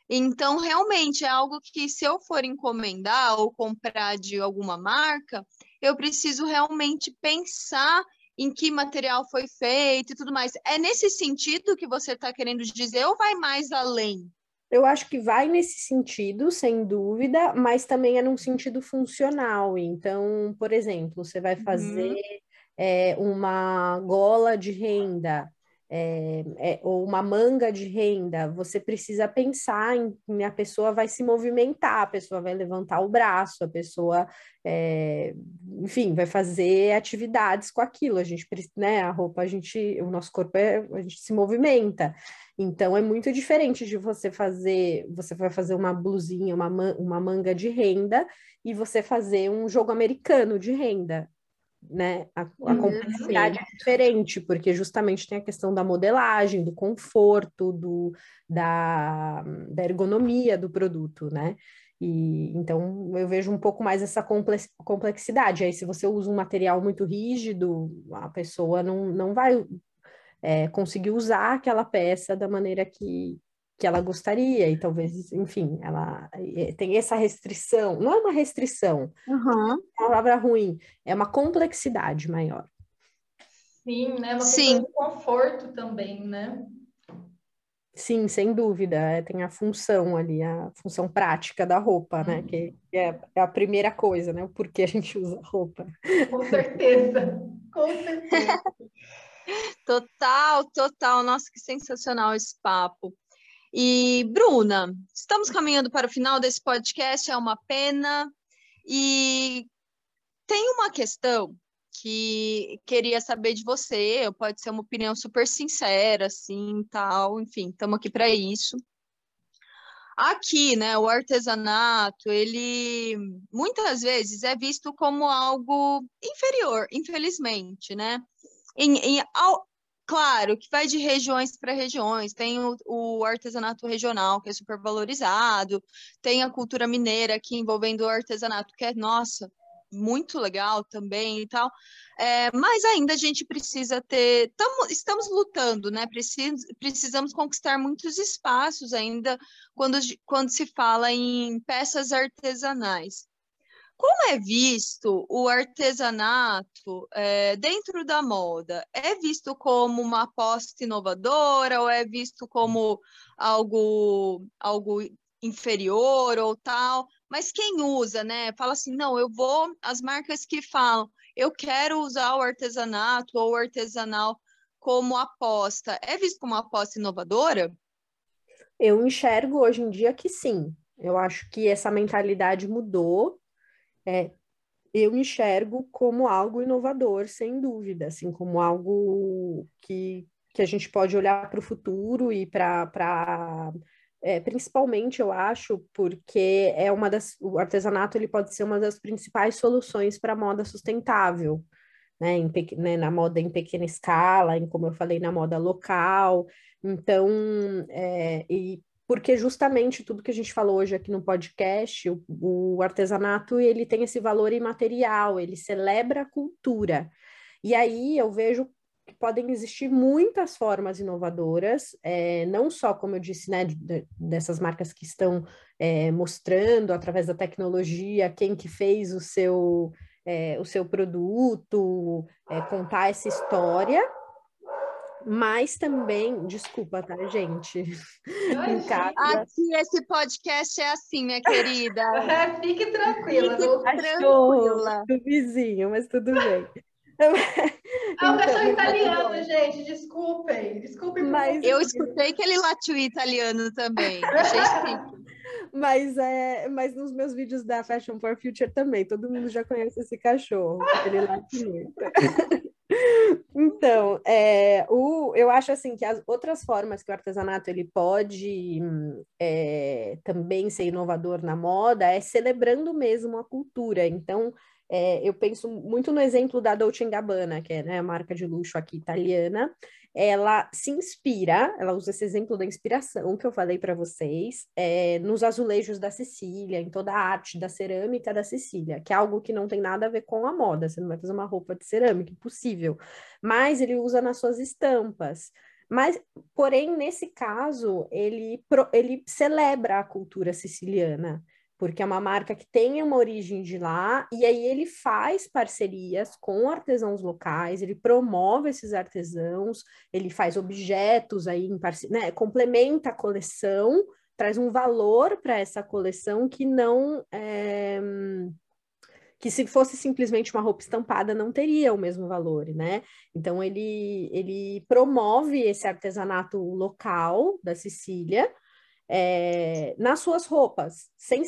Então, realmente é algo que, se eu for encomendar ou comprar de alguma marca, eu preciso realmente pensar em que material foi feito e tudo mais. É nesse sentido que você está querendo dizer ou vai mais além? Eu acho que vai nesse sentido, sem dúvida, mas também é num sentido funcional. Então, por exemplo, você vai fazer uhum. é, uma gola de renda é, é, ou uma manga de renda, você precisa pensar em, em, a pessoa vai se movimentar, a pessoa vai levantar o braço, a pessoa, é, enfim, vai fazer atividades com aquilo. A gente, né, a roupa, a gente, o nosso corpo, é, a gente se movimenta. Então é muito diferente de você fazer, você vai fazer uma blusinha, uma, uma manga de renda e você fazer um jogo americano de renda, né? A, a uhum, complexidade é diferente, porque justamente tem a questão da modelagem, do conforto, do, da, da ergonomia do produto, né? E, então eu vejo um pouco mais essa complexidade. Aí, se você usa um material muito rígido, a pessoa não, não vai é, conseguir usar aquela peça da maneira que, que ela gostaria, e talvez, enfim, ela é, tem essa restrição, não é uma restrição, uhum. é uma palavra ruim, é uma complexidade maior. Sim, né? Uma Sim. de conforto também, né? Sim, sem dúvida. É, tem a função ali, a função prática da roupa, né? Que é, é, a primeira coisa, né? O porquê a gente usa roupa. Com certeza, com certeza. Total, total. Nossa, que sensacional esse papo. E, Bruna, estamos caminhando para o final desse podcast, é uma pena. E tem uma questão que queria saber de você, pode ser uma opinião super sincera, assim, tal, enfim, estamos aqui para isso. Aqui, né, o artesanato, ele muitas vezes é visto como algo inferior, infelizmente, né? Em, em, ao, claro que vai de regiões para regiões, tem o, o, artesanato regional, que é super valorizado, tem a cultura mineira aqui envolvendo o artesanato, que é, nossa, muito legal também e tal. É, mas ainda a gente precisa ter. Tamo, estamos lutando, né? Precis, precisamos conquistar muitos espaços ainda quando, quando se fala em peças artesanais. Como é visto o artesanato é, dentro da moda? É visto como uma aposta inovadora ou é visto como algo, algo inferior ou tal? Mas quem usa, né? Fala assim, não, eu vou. As marcas que falam, eu quero usar o artesanato ou o artesanal como aposta é visto como uma aposta inovadora? Eu enxergo hoje em dia que sim. Eu acho que essa mentalidade mudou. É, eu enxergo como algo inovador, sem dúvida, assim, como algo que, que a gente pode olhar para o futuro e para é, principalmente eu acho porque é uma das o artesanato ele pode ser uma das principais soluções para a moda sustentável né, em, né, na moda em pequena escala em como eu falei na moda local. Então é, e porque justamente tudo que a gente falou hoje aqui no podcast o, o artesanato ele tem esse valor imaterial ele celebra a cultura. E aí eu vejo que podem existir muitas formas inovadoras, é, não só, como eu disse, né, de, dessas marcas que estão é, mostrando através da tecnologia quem que fez o seu, é, o seu produto, é, contar essa história, mas também, desculpa, tá, gente? Casa... Aqui esse podcast é assim, minha querida. É, fique tranquila. Fique tranquila. do vizinho, mas tudo bem. É um cachorro italiano, gente. Desculpem. Desculpem. Mas... Eu escutei que ele latiu italiano também. Mas, é, mas nos meus vídeos da Fashion for Future também, todo mundo já conhece esse cachorro. Ele late muito. Então, é, o, eu acho assim que as outras formas que o artesanato ele pode é, também ser inovador na moda é celebrando mesmo a cultura. Então, é, eu penso muito no exemplo da Dolce Gabbana, que é né, a marca de luxo aqui italiana. Ela se inspira, ela usa esse exemplo da inspiração que eu falei para vocês, é, nos azulejos da Sicília, em toda a arte da cerâmica da Sicília, que é algo que não tem nada a ver com a moda. Você não vai fazer uma roupa de cerâmica, impossível. Mas ele usa nas suas estampas. Mas, porém, nesse caso, ele, ele celebra a cultura siciliana porque é uma marca que tem uma origem de lá, e aí ele faz parcerias com artesãos locais, ele promove esses artesãos, ele faz objetos aí em né, complementa a coleção, traz um valor para essa coleção que não é, que se fosse simplesmente uma roupa estampada não teria o mesmo valor, né? Então ele ele promove esse artesanato local da Sicília é, nas suas roupas. Sem,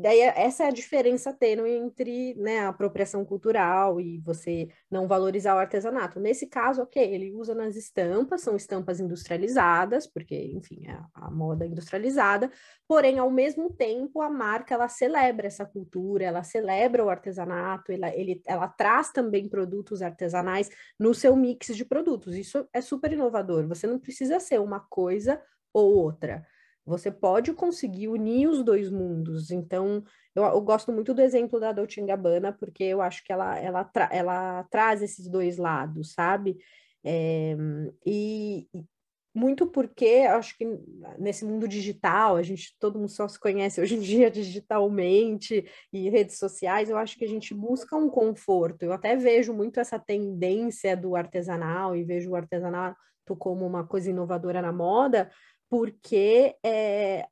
daí essa é a diferença tendo entre né, a apropriação cultural e você não valorizar o artesanato. Nesse caso, ok, ele usa nas estampas, são estampas industrializadas, porque, enfim, é a moda industrializada, porém, ao mesmo tempo, a marca ela celebra essa cultura, ela celebra o artesanato, ela, ele, ela traz também produtos artesanais no seu mix de produtos. Isso é super inovador. Você não precisa ser uma coisa ou outra você pode conseguir unir os dois mundos. Então, eu, eu gosto muito do exemplo da Dolce Gabbana, porque eu acho que ela, ela, tra ela traz esses dois lados, sabe? É, e, muito porque acho que nesse mundo digital, a gente todo mundo só se conhece hoje em dia digitalmente e redes sociais, eu acho que a gente busca um conforto. Eu até vejo muito essa tendência do artesanal e vejo o artesanato como uma coisa inovadora na moda, porque é,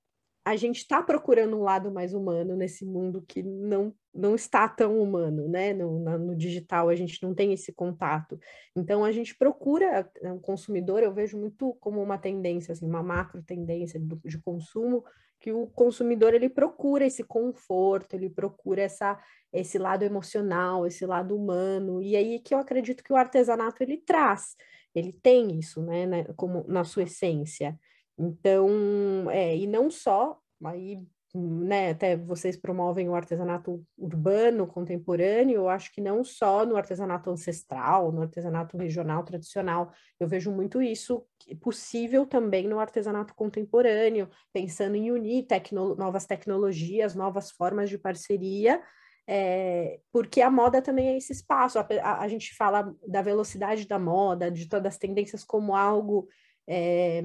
a gente está procurando um lado mais humano nesse mundo que não, não está tão humano, né? No, no, digital a gente não tem esse contato. Então a gente procura, o consumidor, eu vejo muito como uma tendência, assim, uma macro tendência de, de consumo, que o consumidor ele procura esse conforto, ele procura essa, esse lado emocional, esse lado humano, e aí que eu acredito que o artesanato ele traz, ele tem isso, né, né como na sua essência. Então, é, e não só, aí, né, até vocês promovem o artesanato urbano, contemporâneo, eu acho que não só no artesanato ancestral, no artesanato regional, tradicional, eu vejo muito isso possível também no artesanato contemporâneo, pensando em unir tecno novas tecnologias, novas formas de parceria, é, porque a moda também é esse espaço. A, a, a, gente fala da velocidade da moda, de todas as tendências como algo é,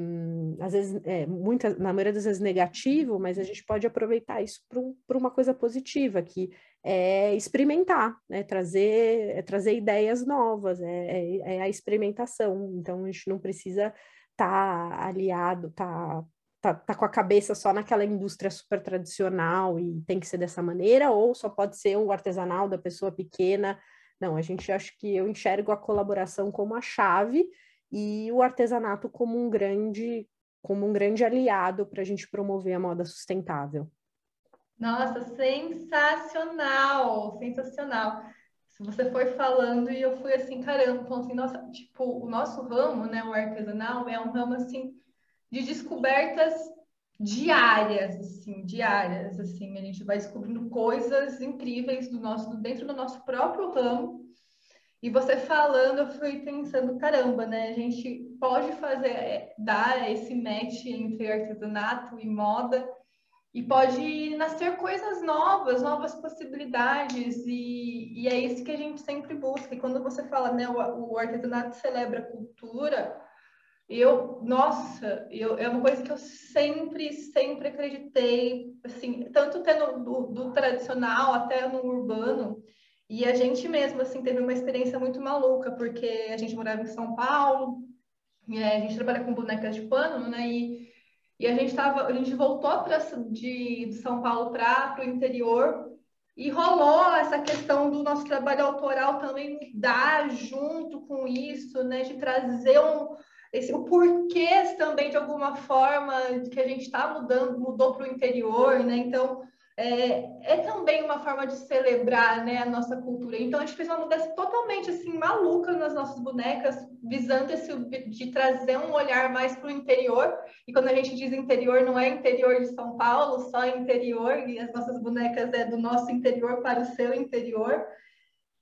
às vezes, é, muita, na maioria das vezes negativo, mas a gente pode aproveitar isso para uma coisa positiva, que é experimentar, né? trazer, é trazer ideias novas, é, é, é, a experimentação. Então, a gente não precisa estar tá aliado, tá, tá, tá com a cabeça só naquela indústria super tradicional e tem que ser dessa maneira, ou só pode ser o artesanal da pessoa pequena. Não, a gente acho que eu enxergo a colaboração como a chave e o artesanato como um grande, como um grande aliado para a gente promover a moda sustentável. Nossa, sensacional, sensacional. Se você foi falando e eu fui assim, caramba, então, assim, nossa, tipo, o nosso ramo, né, o artesanal, é um ramo assim de descobertas diárias, assim, diárias, assim, a gente vai descobrindo coisas incríveis do nosso, dentro do nosso próprio ramo. E você falando, eu fui pensando, caramba, né? A gente pode fazer, é, dar esse match entre artesanato e moda e pode nascer coisas novas, novas possibilidades, e, e é isso que a gente sempre busca. E quando você fala, né, o, o artesanato celebra a cultura, eu, nossa, eu, é uma coisa que eu sempre, sempre acreditei, assim, tanto tendo do, do tradicional até no urbano, e a gente mesmo, assim, teve uma experiência muito maluca, porque a gente morava em São Paulo, a gente trabalha com bonecas de pano, né, e, e a gente tava, a gente voltou pra, de, de São Paulo para o interior, e rolou essa questão do nosso trabalho autoral também dar junto com isso, né, de trazer um esse, o porquê também, de alguma forma, que a gente está mudando, mudou para o interior, né? Então, é, é, também uma forma de celebrar né, a nossa cultura. Então, a gente fez uma mudança totalmente assim, maluca nas nossas bonecas, visando esse de trazer um olhar mais para o interior. E quando a gente diz interior, não é interior de São Paulo, só interior, e as nossas bonecas é do nosso interior para o seu interior.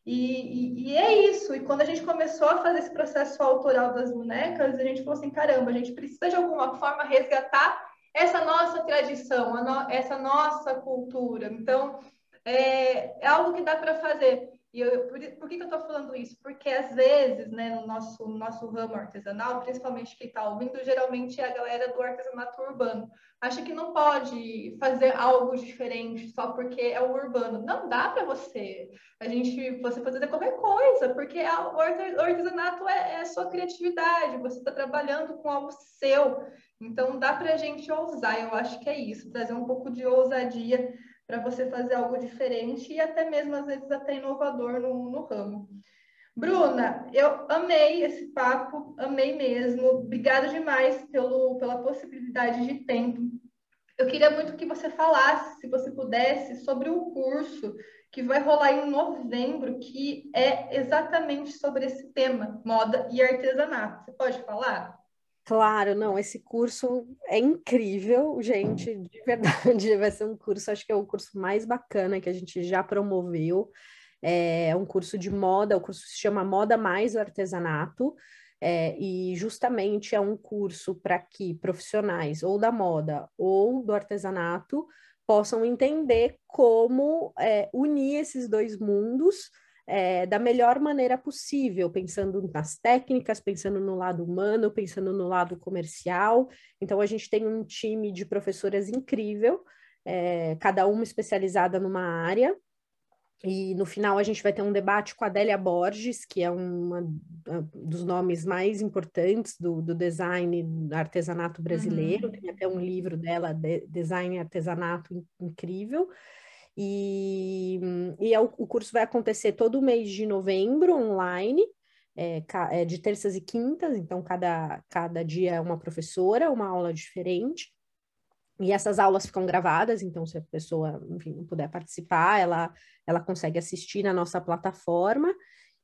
E, e, e, é isso. E quando a gente começou a fazer esse processo autoral das bonecas, a gente falou assim: caramba, a gente precisa de alguma forma resgatar essa nossa tradição, no, essa nossa cultura. Então, é, é algo que dá para fazer. E eu, por, por, que, que eu estou falando isso? Porque às vezes, né, no nosso, no nosso ramo artesanal, principalmente quem está ouvindo, geralmente é a galera do artesanato urbano. Acha que não pode fazer algo diferente só porque é o urbano. Não dá para você. A gente, você fazer qualquer coisa, porque o artesanato é, é a sua criatividade, você está trabalhando com algo seu. Então dá para a gente ousar, eu acho que é isso, trazer um pouco de ousadia para você fazer algo diferente e até mesmo, às vezes, até inovador no, no ramo. Bruna, eu amei esse papo, amei mesmo. Obrigada demais pelo, pela possibilidade de tempo. Eu queria muito que você falasse, se você pudesse, sobre o curso que vai rolar em novembro, que é exatamente sobre esse tema, moda e artesanato. Você pode falar? Claro, não, esse curso é incrível, gente, de verdade, vai ser um curso, acho que é o curso mais bacana que a gente já promoveu, é um curso de moda, o curso se chama Moda Mais Artesanato, é, e justamente é um curso para que profissionais ou da moda ou do artesanato possam entender como é, unir esses dois mundos, é, da melhor maneira possível, pensando nas técnicas, pensando no lado humano, pensando no lado comercial. Então, a gente tem um time de professoras incrível, é, cada uma especializada numa área. E no final a gente vai ter um debate com a Adélia Borges, que é uma dos nomes mais importantes do, do design do artesanato brasileiro. Uhum. Tem até um livro dela, de, Design e Artesanato Incrível. E, e é o, o curso vai acontecer todo mês de novembro, online, é, é, de terças e quintas, então cada, cada dia é uma professora, uma aula diferente. E essas aulas ficam gravadas, então se a pessoa, enfim, não puder participar, ela, ela consegue assistir na nossa plataforma.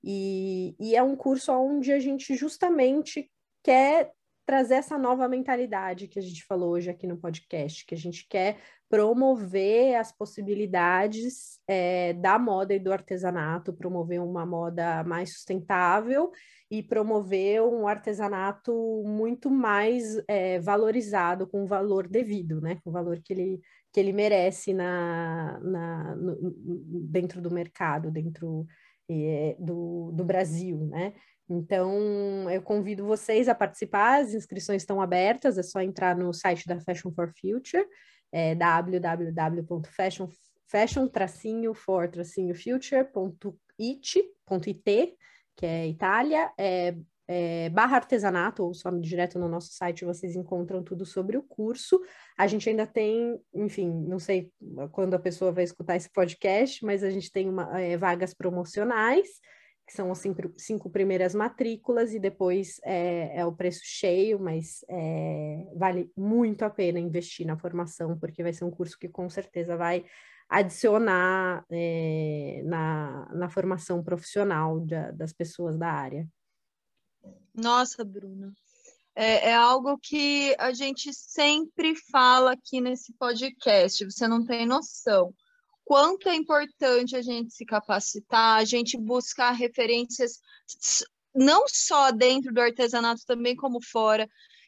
E, e é um curso onde a gente justamente quer trazer essa nova mentalidade que a gente falou hoje aqui no podcast, que a gente quer promover as possibilidades é, da moda e do artesanato, promover uma moda mais sustentável e promover um artesanato muito mais é, valorizado, com o valor devido, né? Com o valor que ele, que ele merece na, na, no, dentro do mercado, dentro é, do, do Brasil, né? Então, eu convido vocês a participar, as inscrições estão abertas, é só entrar no site da Fashion for Future, é www.fashion-for-future.it, que é Itália, é, é, barra artesanato, ou só direto no nosso site vocês encontram tudo sobre o curso. A gente ainda tem, enfim, não sei quando a pessoa vai escutar esse podcast, mas a gente tem uma, é, vagas promocionais que são as cinco, cinco primeiras matrículas, e depois é, é o preço cheio, mas é, vale muito a pena investir na formação, porque vai ser um curso que com certeza vai adicionar é, na, na formação profissional de, das pessoas da área. Nossa, Bruna, é, é, algo que a gente sempre fala aqui nesse podcast, você não tem noção quanto é importante a gente se capacitar, a gente buscar referências não só dentro do artesanato, também como fora.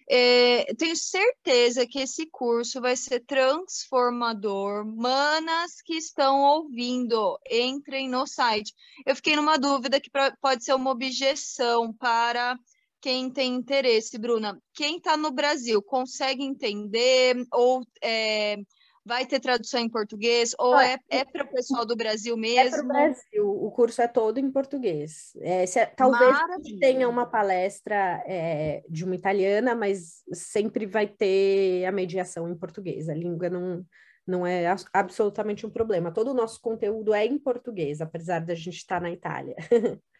É, tenho certeza que esse curso vai ser transformador. Manas que estão ouvindo, entrem no site. Eu fiquei numa dúvida que pode ser uma objeção para quem tem interesse, Bruna. Quem está no Brasil consegue entender ou é, Vai ter tradução em português? Ou é, é para o pessoal do Brasil mesmo? É para o Brasil, o curso é todo em português. É, se, talvez tenha uma palestra é, de uma italiana, mas sempre vai ter a mediação em português. A língua não, não é absolutamente um problema. Todo o nosso conteúdo é em português, apesar da gente estar na Itália.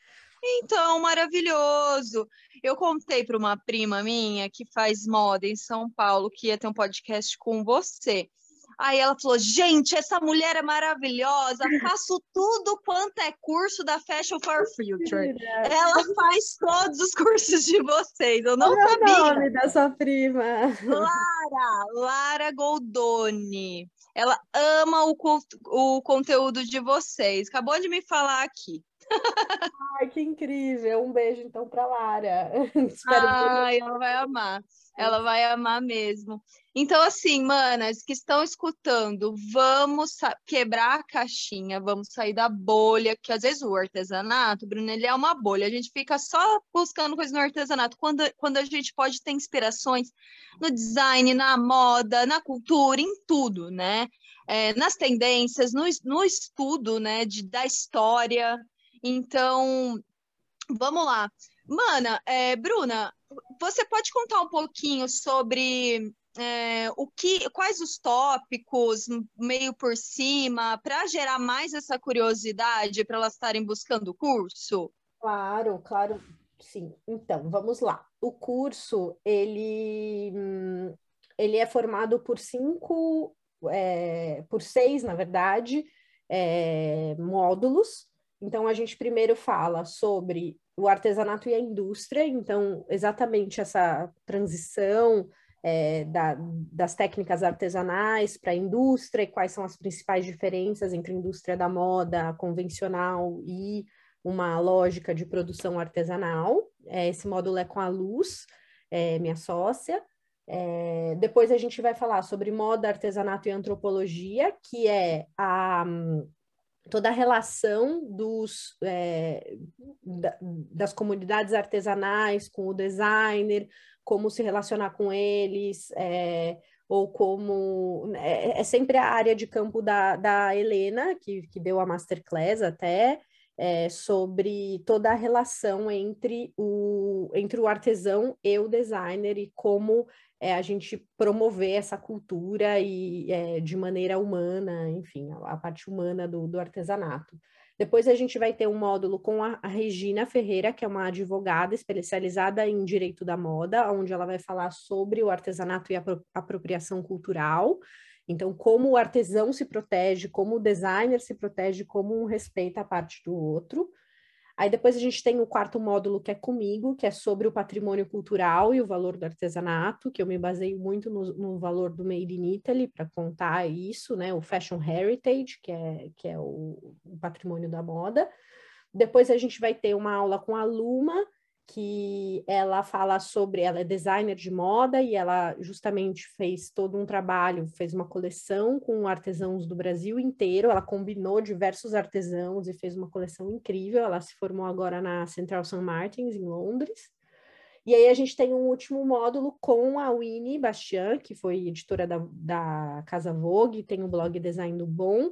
Então, maravilhoso! Eu contei para uma prima minha que faz moda em São Paulo que ia ter um podcast com você. Aí ela falou: gente, essa mulher é maravilhosa, faço tudo quanto é curso da Fashion for Future. Ela faz todos os cursos de vocês, eu não Qual sabia. O nome da sua prima? Lara, Lara Goldoni. Ela ama o, o conteúdo de vocês. Acabou de me falar aqui. Ai, que incrível! Um beijo então para Lara. Espero Ai, que... ela vai amar. Ela vai amar mesmo. Então, assim, manas que estão escutando, vamos quebrar a caixinha, vamos sair da bolha, que às vezes o artesanato, Bruno, ele é uma bolha. A gente fica só buscando coisas no artesanato, quando, quando a gente pode ter inspirações no design, na moda, na cultura, em tudo, né? É, nas tendências, no, no estudo, né, de, da história. Então, vamos lá. Mana, é, Bruna, você pode contar um pouquinho sobre é, o que, quais os tópicos, meio por cima, para gerar mais essa curiosidade para elas estarem buscando o curso? Claro, claro, sim. Então, vamos lá. O curso, ele, ele é formado por cinco, é, por seis, na verdade, é, módulos. Então, a gente primeiro fala sobre o artesanato e a indústria, então, exatamente essa transição é, da, das técnicas artesanais para a indústria e quais são as principais diferenças entre a indústria da moda convencional e uma lógica de produção artesanal. É, esse módulo é com a Luz, é, minha sócia. É, depois a gente vai falar sobre moda, artesanato e antropologia, que é a toda a relação dos, é, da, das comunidades artesanais com o designer, como se relacionar com eles, é, ou como. É, é, sempre a área de campo da, da Helena, que, que deu a masterclass até. É, sobre toda a relação entre o, entre o artesão e o designer e como é a gente promover essa cultura e é, de maneira humana, enfim, a, a parte humana do, do, artesanato. Depois a gente vai ter um módulo com a, a, Regina Ferreira, que é uma advogada especializada em direito da moda, onde ela vai falar sobre o artesanato e a apro apropriação cultural. Então, como o artesão se protege, como o designer se protege, como um respeita a parte do outro. Aí depois a gente tem o quarto módulo que é comigo, que é sobre o patrimônio cultural e o valor do artesanato, que eu me baseio muito no, no valor do Made in Italy para contar isso, né? O Fashion Heritage, que é, que é o, o patrimônio da moda. Depois a gente vai ter uma aula com a Luma, que ela fala sobre, ela é designer de moda e ela justamente fez todo um trabalho, fez uma coleção com artesãos do Brasil inteiro, ela combinou diversos artesãos e fez uma coleção incrível, ela se formou agora na Central St. Martins, em Londres. E aí a gente tem um último módulo com a Winnie Bastian, que foi editora da, da Casa Vogue, tem o blog Design do Bom,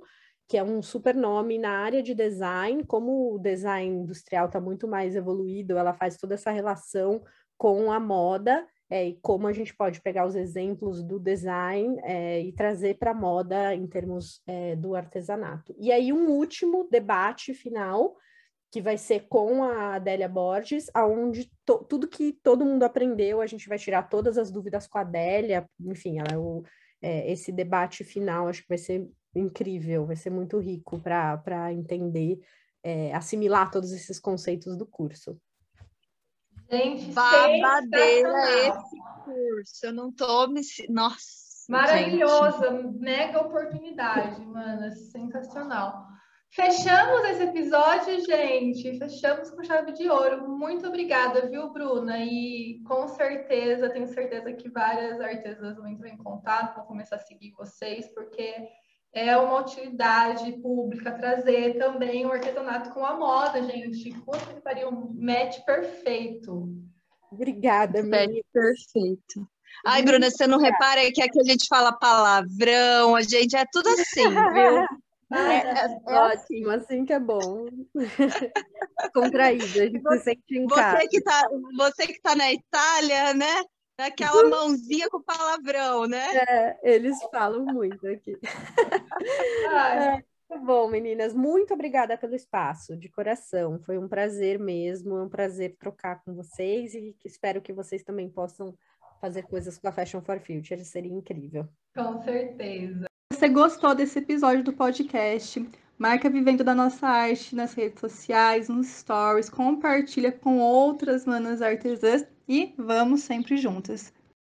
que é um super nome na área de design, como o design industrial está muito mais evoluído, ela faz toda essa relação com a moda é, e como a gente pode pegar os exemplos do design é, e trazer para a moda em termos é, do artesanato. E aí um último debate final que vai ser com a Adélia Borges, aonde tudo que todo mundo aprendeu, a gente vai tirar todas as dúvidas com a Adélia, enfim, ela é o, é, esse debate final, acho que vai ser incrível, vai ser muito rico para entender, é, assimilar todos esses conceitos do curso. Gente, babadeira esse curso. Eu não tô me. Nossa. Maravilhosa, gente. mega oportunidade, mano. Sensacional. Fechamos esse episódio, gente. Fechamos com chave de ouro. Muito obrigada, viu, Bruna? E com certeza, tenho certeza que várias artesãs vão entrar em contato, vão começar a seguir vocês, porque é uma utilidade pública trazer também o artesanato com a moda, gente. Puta que pariu, um match perfeito. Obrigada, match perfeito. Ai, Bruna, você não repara que aqui a gente fala palavrão, a gente é tudo assim, viu? É, é, é, ótimo, assim que é bom. Contraído, a gente você, se sente em casa. Você que, tá, você que tá na Itália, né? Aquela mãozinha com palavrão, né? É, eles falam muito aqui. É, bom, meninas, muito obrigada pelo espaço, de coração. Foi um prazer mesmo, é um prazer trocar com vocês e espero que vocês também possam fazer coisas com a Fashion for Future, seria incrível. Com certeza. Você gostou desse episódio do podcast? Marca Vivendo da Nossa Arte nas redes sociais, nos stories, compartilha com outras manas artesãs e vamos sempre juntas.